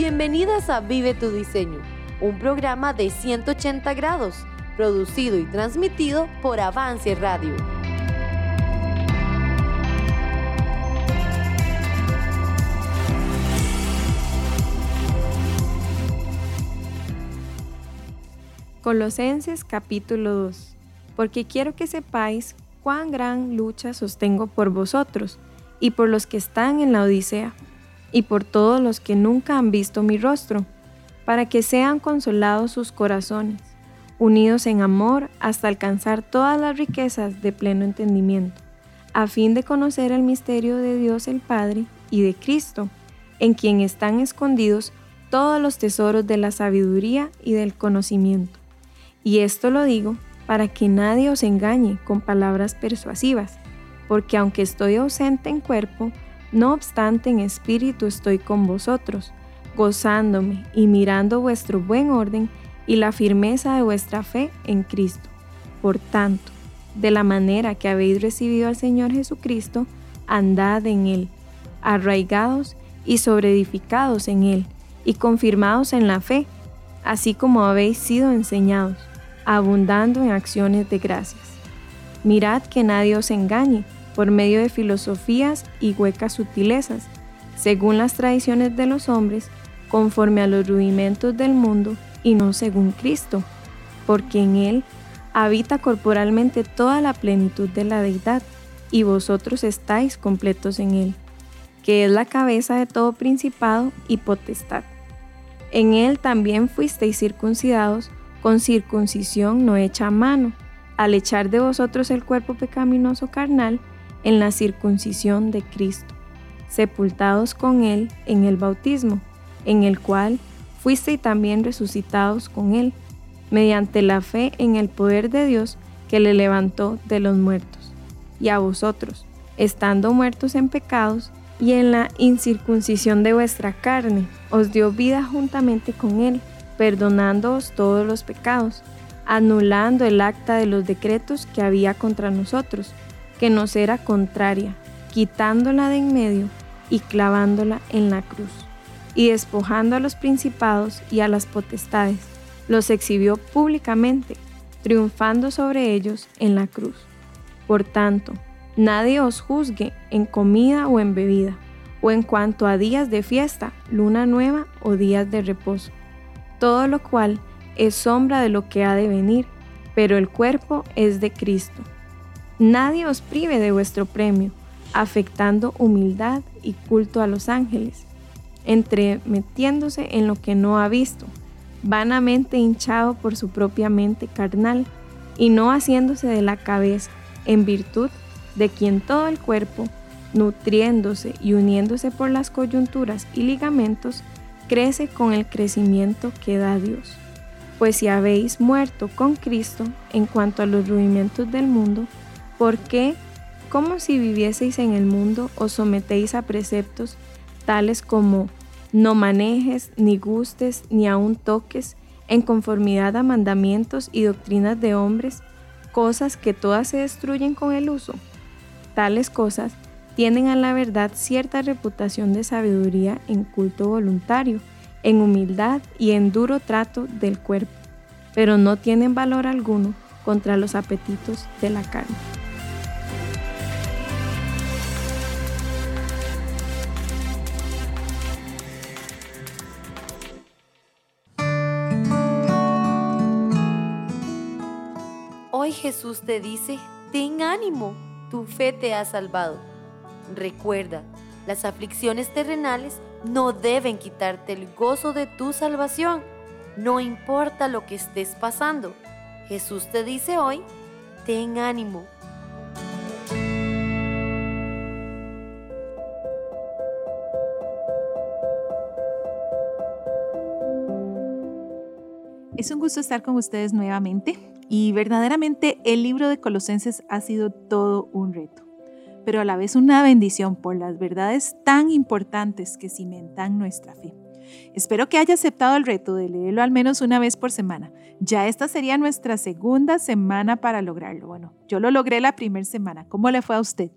Bienvenidas a Vive tu Diseño, un programa de 180 grados, producido y transmitido por Avance Radio. Colosenses capítulo 2 Porque quiero que sepáis cuán gran lucha sostengo por vosotros y por los que están en la Odisea y por todos los que nunca han visto mi rostro, para que sean consolados sus corazones, unidos en amor hasta alcanzar todas las riquezas de pleno entendimiento, a fin de conocer el misterio de Dios el Padre y de Cristo, en quien están escondidos todos los tesoros de la sabiduría y del conocimiento. Y esto lo digo para que nadie os engañe con palabras persuasivas, porque aunque estoy ausente en cuerpo, no obstante, en espíritu estoy con vosotros, gozándome y mirando vuestro buen orden y la firmeza de vuestra fe en Cristo. Por tanto, de la manera que habéis recibido al Señor Jesucristo, andad en Él, arraigados y sobreedificados en Él, y confirmados en la fe, así como habéis sido enseñados, abundando en acciones de gracias. Mirad que nadie os engañe por medio de filosofías y huecas sutilezas, según las tradiciones de los hombres, conforme a los rudimentos del mundo y no según Cristo, porque en Él habita corporalmente toda la plenitud de la deidad, y vosotros estáis completos en Él, que es la cabeza de todo principado y potestad. En Él también fuisteis circuncidados con circuncisión no hecha a mano, al echar de vosotros el cuerpo pecaminoso carnal, en la circuncisión de Cristo, sepultados con Él en el bautismo, en el cual fuisteis también resucitados con Él, mediante la fe en el poder de Dios que le levantó de los muertos. Y a vosotros, estando muertos en pecados y en la incircuncisión de vuestra carne, os dio vida juntamente con Él, perdonándoos todos los pecados, anulando el acta de los decretos que había contra nosotros que nos era contraria, quitándola de en medio y clavándola en la cruz. Y despojando a los principados y a las potestades, los exhibió públicamente, triunfando sobre ellos en la cruz. Por tanto, nadie os juzgue en comida o en bebida, o en cuanto a días de fiesta, luna nueva o días de reposo, todo lo cual es sombra de lo que ha de venir, pero el cuerpo es de Cristo. Nadie os prive de vuestro premio, afectando humildad y culto a los ángeles, entremetiéndose en lo que no ha visto, vanamente hinchado por su propia mente carnal, y no haciéndose de la cabeza, en virtud de quien todo el cuerpo, nutriéndose y uniéndose por las coyunturas y ligamentos, crece con el crecimiento que da Dios. Pues si habéis muerto con Cristo en cuanto a los rudimentos del mundo, ¿Por qué, como si vivieseis en el mundo, os sometéis a preceptos tales como no manejes, ni gustes, ni aun toques, en conformidad a mandamientos y doctrinas de hombres, cosas que todas se destruyen con el uso? Tales cosas tienen a la verdad cierta reputación de sabiduría en culto voluntario, en humildad y en duro trato del cuerpo, pero no tienen valor alguno contra los apetitos de la carne. Jesús te dice, ten ánimo, tu fe te ha salvado. Recuerda, las aflicciones terrenales no deben quitarte el gozo de tu salvación, no importa lo que estés pasando. Jesús te dice hoy, ten ánimo. Es un gusto estar con ustedes nuevamente. Y verdaderamente el libro de Colosenses ha sido todo un reto, pero a la vez una bendición por las verdades tan importantes que cimentan nuestra fe. Espero que haya aceptado el reto de leerlo al menos una vez por semana. Ya esta sería nuestra segunda semana para lograrlo. Bueno, yo lo logré la primera semana. ¿Cómo le fue a usted?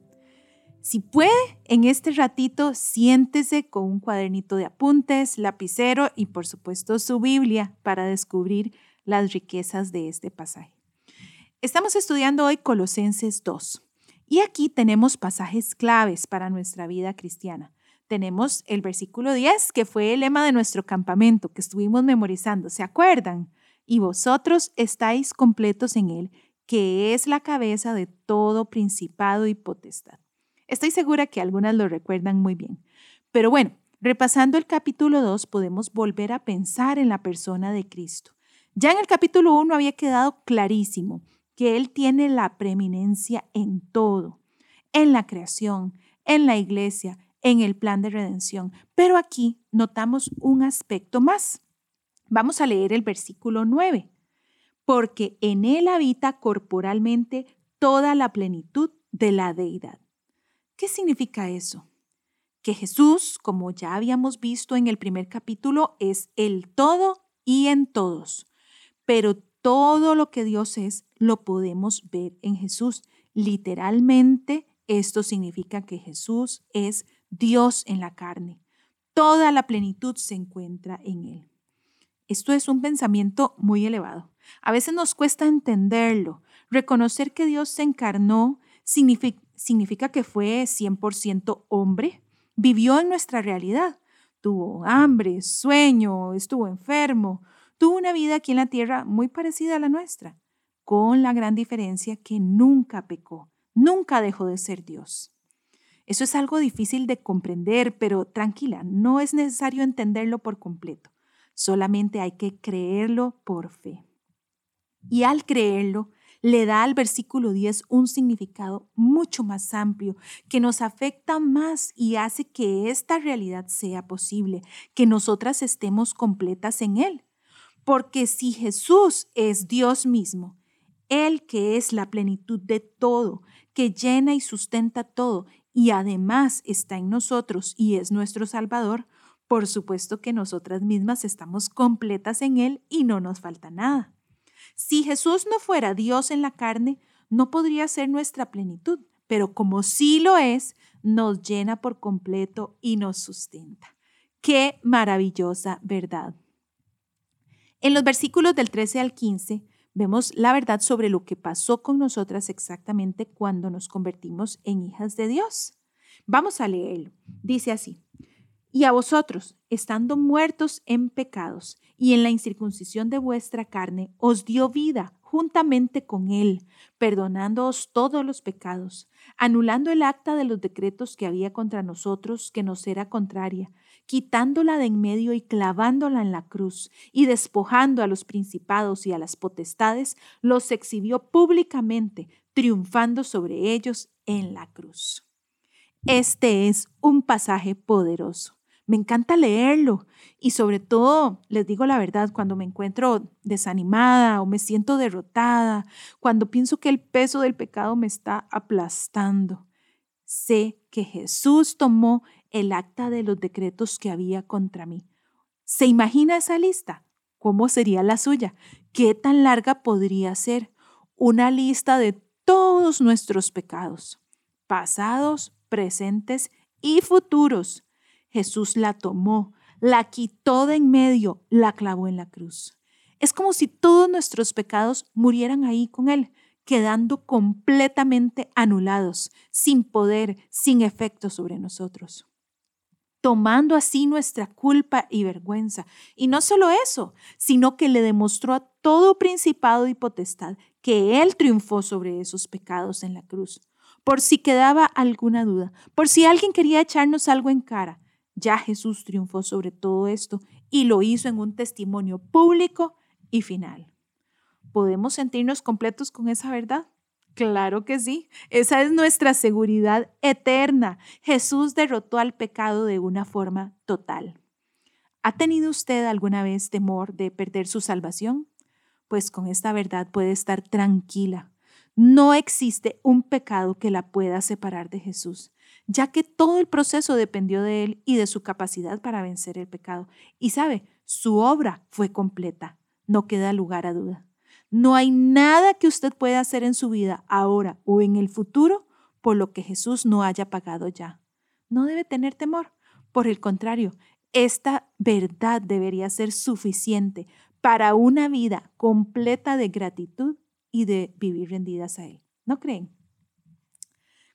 Si puede, en este ratito siéntese con un cuadernito de apuntes, lapicero y por supuesto su Biblia para descubrir las riquezas de este pasaje. Estamos estudiando hoy Colosenses 2 y aquí tenemos pasajes claves para nuestra vida cristiana. Tenemos el versículo 10, que fue el lema de nuestro campamento que estuvimos memorizando, ¿se acuerdan? Y vosotros estáis completos en él, que es la cabeza de todo principado y potestad. Estoy segura que algunas lo recuerdan muy bien. Pero bueno, repasando el capítulo 2, podemos volver a pensar en la persona de Cristo. Ya en el capítulo 1 había quedado clarísimo que Él tiene la preeminencia en todo, en la creación, en la iglesia, en el plan de redención. Pero aquí notamos un aspecto más. Vamos a leer el versículo 9. Porque en Él habita corporalmente toda la plenitud de la deidad. ¿Qué significa eso? Que Jesús, como ya habíamos visto en el primer capítulo, es el todo y en todos. Pero todo lo que Dios es lo podemos ver en Jesús. Literalmente, esto significa que Jesús es Dios en la carne. Toda la plenitud se encuentra en Él. Esto es un pensamiento muy elevado. A veces nos cuesta entenderlo. Reconocer que Dios se encarnó significa, significa que fue 100% hombre, vivió en nuestra realidad. Tuvo hambre, sueño, estuvo enfermo, tuvo una vida aquí en la tierra muy parecida a la nuestra, con la gran diferencia que nunca pecó, nunca dejó de ser Dios. Eso es algo difícil de comprender, pero tranquila, no es necesario entenderlo por completo, solamente hay que creerlo por fe. Y al creerlo, le da al versículo 10 un significado mucho más amplio, que nos afecta más y hace que esta realidad sea posible, que nosotras estemos completas en Él. Porque si Jesús es Dios mismo, Él que es la plenitud de todo, que llena y sustenta todo, y además está en nosotros y es nuestro Salvador, por supuesto que nosotras mismas estamos completas en Él y no nos falta nada. Si Jesús no fuera Dios en la carne, no podría ser nuestra plenitud, pero como sí lo es, nos llena por completo y nos sustenta. Qué maravillosa verdad. En los versículos del 13 al 15 vemos la verdad sobre lo que pasó con nosotras exactamente cuando nos convertimos en hijas de Dios. Vamos a leerlo. Dice así, y a vosotros, estando muertos en pecados y en la incircuncisión de vuestra carne, os dio vida juntamente con Él, perdonándoos todos los pecados, anulando el acta de los decretos que había contra nosotros, que nos era contraria, quitándola de en medio y clavándola en la cruz, y despojando a los principados y a las potestades, los exhibió públicamente, triunfando sobre ellos en la cruz. Este es un pasaje poderoso. Me encanta leerlo y sobre todo, les digo la verdad, cuando me encuentro desanimada o me siento derrotada, cuando pienso que el peso del pecado me está aplastando, sé que Jesús tomó el acta de los decretos que había contra mí. ¿Se imagina esa lista? ¿Cómo sería la suya? ¿Qué tan larga podría ser? Una lista de todos nuestros pecados, pasados, presentes y futuros. Jesús la tomó, la quitó de en medio, la clavó en la cruz. Es como si todos nuestros pecados murieran ahí con Él, quedando completamente anulados, sin poder, sin efecto sobre nosotros tomando así nuestra culpa y vergüenza. Y no solo eso, sino que le demostró a todo principado y potestad que Él triunfó sobre esos pecados en la cruz. Por si quedaba alguna duda, por si alguien quería echarnos algo en cara, ya Jesús triunfó sobre todo esto y lo hizo en un testimonio público y final. ¿Podemos sentirnos completos con esa verdad? Claro que sí, esa es nuestra seguridad eterna. Jesús derrotó al pecado de una forma total. ¿Ha tenido usted alguna vez temor de perder su salvación? Pues con esta verdad puede estar tranquila. No existe un pecado que la pueda separar de Jesús, ya que todo el proceso dependió de Él y de su capacidad para vencer el pecado. Y sabe, su obra fue completa. No queda lugar a duda. No hay nada que usted pueda hacer en su vida ahora o en el futuro por lo que Jesús no haya pagado ya. No debe tener temor. Por el contrario, esta verdad debería ser suficiente para una vida completa de gratitud y de vivir rendidas a Él. ¿No creen?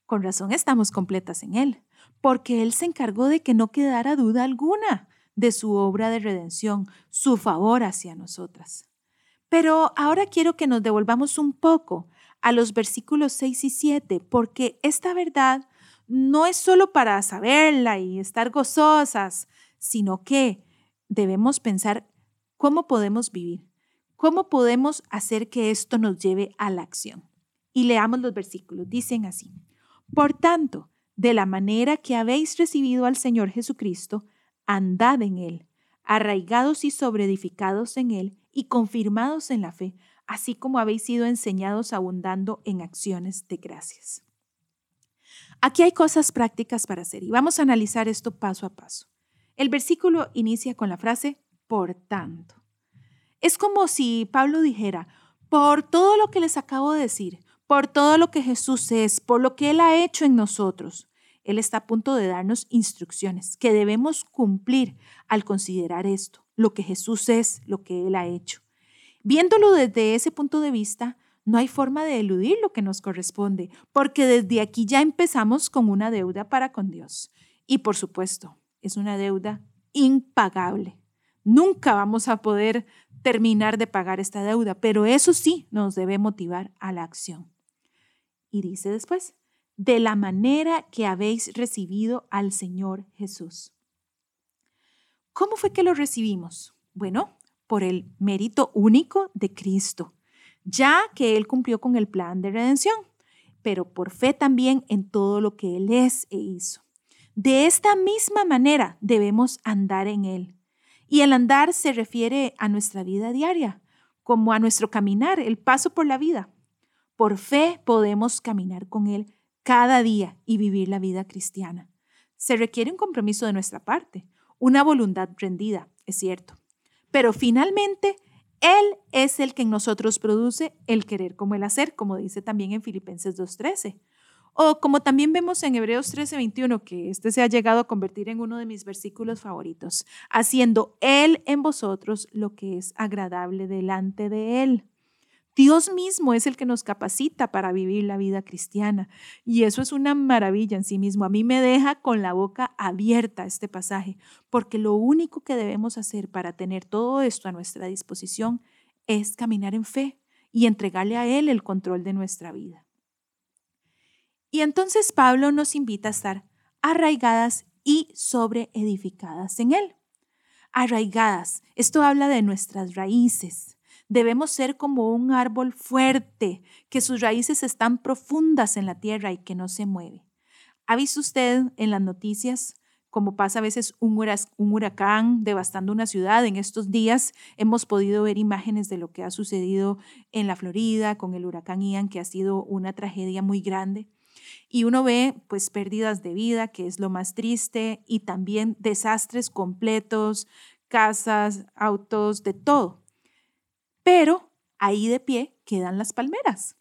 Con razón estamos completas en Él, porque Él se encargó de que no quedara duda alguna de su obra de redención, su favor hacia nosotras. Pero ahora quiero que nos devolvamos un poco a los versículos 6 y 7, porque esta verdad no es solo para saberla y estar gozosas, sino que debemos pensar cómo podemos vivir, cómo podemos hacer que esto nos lleve a la acción. Y leamos los versículos. Dicen así, por tanto, de la manera que habéis recibido al Señor Jesucristo, andad en Él, arraigados y sobreedificados en Él y confirmados en la fe, así como habéis sido enseñados abundando en acciones de gracias. Aquí hay cosas prácticas para hacer y vamos a analizar esto paso a paso. El versículo inicia con la frase, por tanto. Es como si Pablo dijera, por todo lo que les acabo de decir, por todo lo que Jesús es, por lo que Él ha hecho en nosotros, Él está a punto de darnos instrucciones que debemos cumplir al considerar esto, lo que Jesús es, lo que Él ha hecho. Viéndolo desde ese punto de vista, no hay forma de eludir lo que nos corresponde, porque desde aquí ya empezamos con una deuda para con Dios. Y por supuesto, es una deuda impagable. Nunca vamos a poder terminar de pagar esta deuda, pero eso sí nos debe motivar a la acción. Y dice después, de la manera que habéis recibido al Señor Jesús. ¿Cómo fue que lo recibimos? Bueno, por el mérito único de Cristo ya que Él cumplió con el plan de redención, pero por fe también en todo lo que Él es e hizo. De esta misma manera debemos andar en Él. Y el andar se refiere a nuestra vida diaria, como a nuestro caminar, el paso por la vida. Por fe podemos caminar con Él cada día y vivir la vida cristiana. Se requiere un compromiso de nuestra parte, una voluntad rendida, es cierto. Pero finalmente él es el que en nosotros produce el querer como el hacer, como dice también en Filipenses 2.13. O como también vemos en Hebreos 13:21, que este se ha llegado a convertir en uno de mis versículos favoritos, haciendo Él en vosotros lo que es agradable delante de Él. Dios mismo es el que nos capacita para vivir la vida cristiana. Y eso es una maravilla en sí mismo. A mí me deja con la boca abierta este pasaje, porque lo único que debemos hacer para tener todo esto a nuestra disposición es caminar en fe y entregarle a Él el control de nuestra vida. Y entonces Pablo nos invita a estar arraigadas y sobreedificadas en Él. Arraigadas, esto habla de nuestras raíces Debemos ser como un árbol fuerte, que sus raíces están profundas en la tierra y que no se mueve. ¿Ha visto usted en las noticias como pasa a veces un, huracán devastando una ciudad. En estos días hemos podido ver imágenes de lo que ha sucedido en la Florida con el huracán Ian, que ha sido una tragedia muy grande. Y uno ve pues pérdidas de vida, que es lo más triste, y también desastres completos, casas, autos, de todo. Pero ahí de pie quedan las palmeras.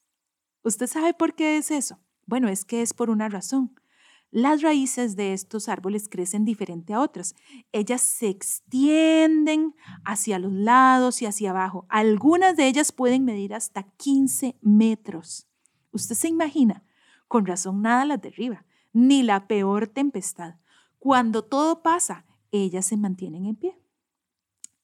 ¿Usted sabe por qué es eso? Bueno, es que es por una razón. Las raíces de estos árboles crecen diferente a otras. Ellas se extienden hacia los lados y hacia abajo. Algunas de ellas pueden medir hasta 15 metros. Usted se imagina, con razón nada las derriba, ni la peor tempestad. Cuando todo pasa, ellas se mantienen en pie.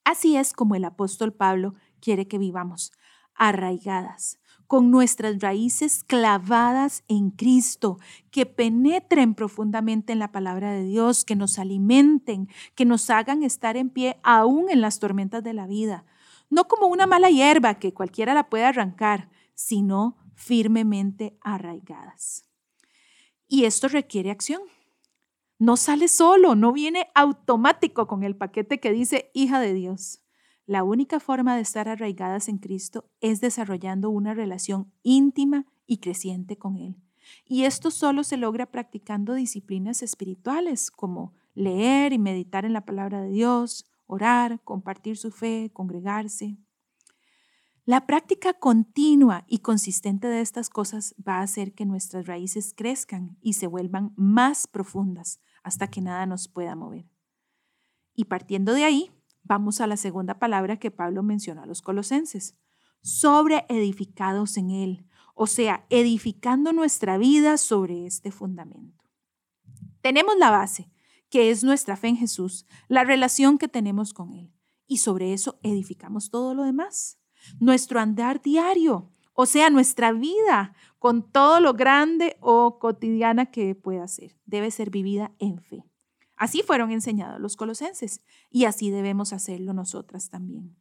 Así es como el apóstol Pablo quiere que vivamos arraigadas, con nuestras raíces clavadas en Cristo, que penetren profundamente en la palabra de Dios, que nos alimenten, que nos hagan estar en pie aún en las tormentas de la vida, no como una mala hierba que cualquiera la puede arrancar, sino firmemente arraigadas. Y esto requiere acción. No sale solo, no viene automático con el paquete que dice hija de Dios. La única forma de estar arraigadas en Cristo es desarrollando una relación íntima y creciente con Él. Y esto solo se logra practicando disciplinas espirituales como leer y meditar en la palabra de Dios, orar, compartir su fe, congregarse. La práctica continua y consistente de estas cosas va a hacer que nuestras raíces crezcan y se vuelvan más profundas hasta que nada nos pueda mover. Y partiendo de ahí, vamos a la segunda palabra que Pablo menciona a los colosenses, sobre edificados en él, o sea, edificando nuestra vida sobre este fundamento. Tenemos la base, que es nuestra fe en Jesús, la relación que tenemos con Él, y sobre eso edificamos todo lo demás. Nuestro andar diario, o sea, nuestra vida, con todo lo grande o cotidiana que pueda ser, debe ser vivida en fe. Así fueron enseñados los colosenses y así debemos hacerlo nosotras también.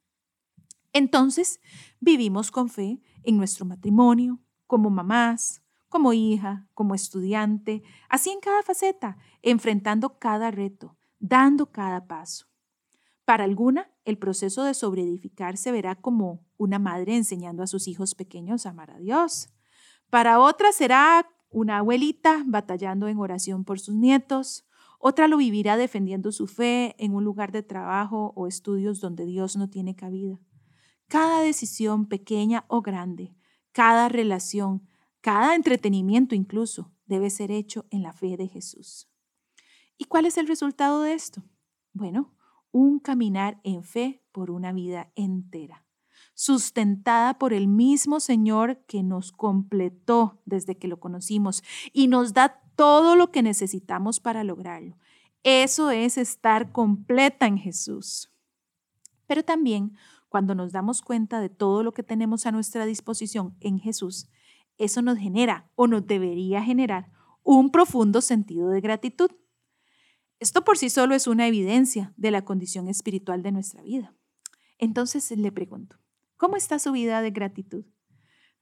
Entonces, vivimos con fe en nuestro matrimonio, como mamás, como hija, como estudiante, así en cada faceta, enfrentando cada reto, dando cada paso. Para alguna, el proceso de sobreedificar se verá como una madre enseñando a sus hijos pequeños a amar a Dios. Para otra será una abuelita batallando en oración por sus nietos. Otra lo vivirá defendiendo su fe en un lugar de trabajo o estudios donde Dios no tiene cabida. Cada decisión, pequeña o grande, cada relación, cada entretenimiento incluso, debe ser hecho en la fe de Jesús. ¿Y cuál es el resultado de esto? Bueno, un caminar en fe por una vida entera, sustentada por el mismo Señor que nos completó desde que lo conocimos y nos da todo lo que necesitamos para lograrlo. Eso es estar completa en Jesús. Pero también cuando nos damos cuenta de todo lo que tenemos a nuestra disposición en Jesús, eso nos genera o nos debería generar un profundo sentido de gratitud. Esto por sí solo es una evidencia de la condición espiritual de nuestra vida. Entonces le pregunto, ¿cómo está su vida de gratitud?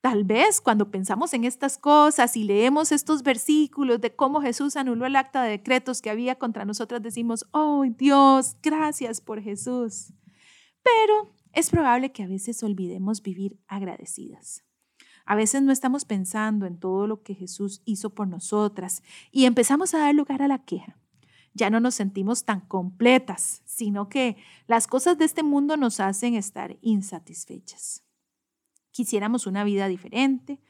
Tal vez cuando pensamos en estas cosas y leemos estos versículos de cómo Jesús anuló el acta de decretos que había contra nosotras, decimos, oh Dios, gracias por Jesús. Pero es probable que a veces olvidemos vivir agradecidas. A veces no estamos pensando en todo lo que Jesús hizo por nosotras y empezamos a dar lugar a la queja ya no nos sentimos tan completas, sino que las cosas de este mundo nos hacen estar insatisfechas. Quisiéramos una vida diferente.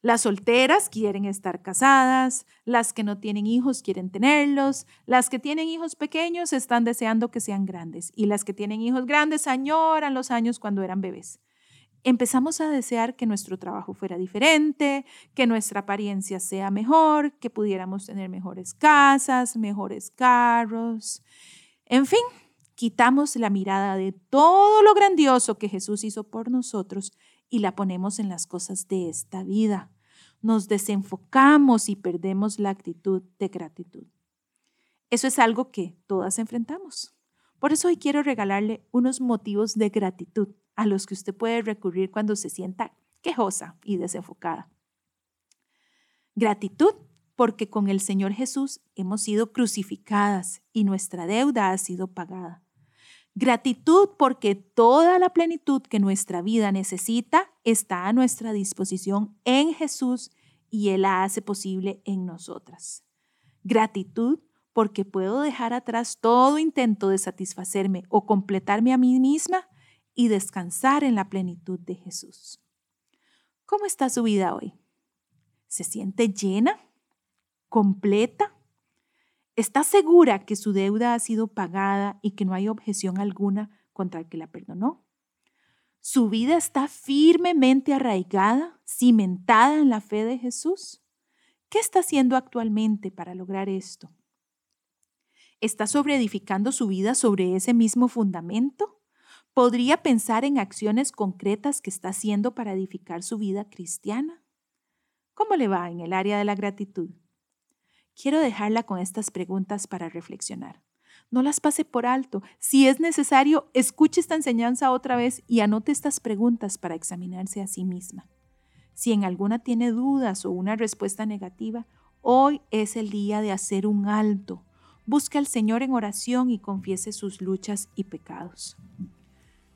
Las solteras quieren estar casadas, las que no tienen hijos quieren tenerlos, las que tienen hijos pequeños están deseando que sean grandes y las que tienen hijos grandes añoran los años cuando eran bebés empezamos a desear que nuestro trabajo fuera diferente, que nuestra apariencia sea mejor, que pudiéramos tener mejores casas, mejores carros. En fin, quitamos la mirada de todo lo grandioso que Jesús hizo por nosotros y la ponemos en las cosas de esta vida. Nos desenfocamos y perdemos la actitud de gratitud. Eso es algo que todas enfrentamos. Por eso hoy quiero regalarle unos motivos de gratitud a los que usted puede recurrir cuando se sienta quejosa y desenfocada. Gratitud porque con el Señor Jesús hemos sido crucificadas y nuestra deuda ha sido pagada. Gratitud porque toda la plenitud que nuestra vida necesita está a nuestra disposición en Jesús y Él la hace posible en nosotras. Gratitud porque puedo dejar atrás todo intento de satisfacerme o completarme a mí misma y descansar en la plenitud de Jesús. ¿Cómo está su vida hoy? ¿Se siente llena? ¿Completa? ¿Está segura que su deuda ha sido pagada y que no hay objeción alguna contra el que la perdonó? ¿Su vida está firmemente arraigada, cimentada en la fe de Jesús? ¿Qué está haciendo actualmente para lograr esto? ¿Está sobreedificando su vida sobre ese mismo fundamento? ¿Podría pensar en acciones concretas que está haciendo para edificar su vida cristiana? ¿Cómo le va en el área de la gratitud? Quiero dejarla con estas preguntas para reflexionar. No las pase por alto. Si es necesario, escuche esta enseñanza otra vez y anote estas preguntas para examinarse a sí misma. Si en alguna tiene dudas o una respuesta negativa, hoy es el día de hacer un alto. Busque al Señor en oración y confiese sus luchas y pecados.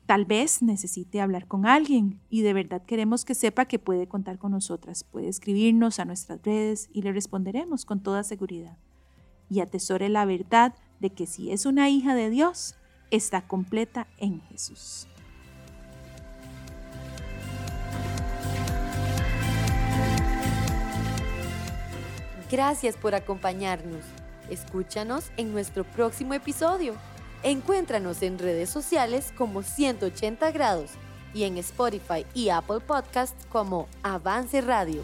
Tal vez necesite hablar con alguien y de verdad queremos que sepa que puede contar con nosotras. Puede escribirnos a nuestras redes y le responderemos con toda seguridad. Y atesore la verdad de que si es una hija de Dios, está completa en Jesús. Gracias por acompañarnos. Escúchanos en nuestro próximo episodio. Encuéntranos en redes sociales como 180 grados y en Spotify y Apple Podcasts como Avance Radio.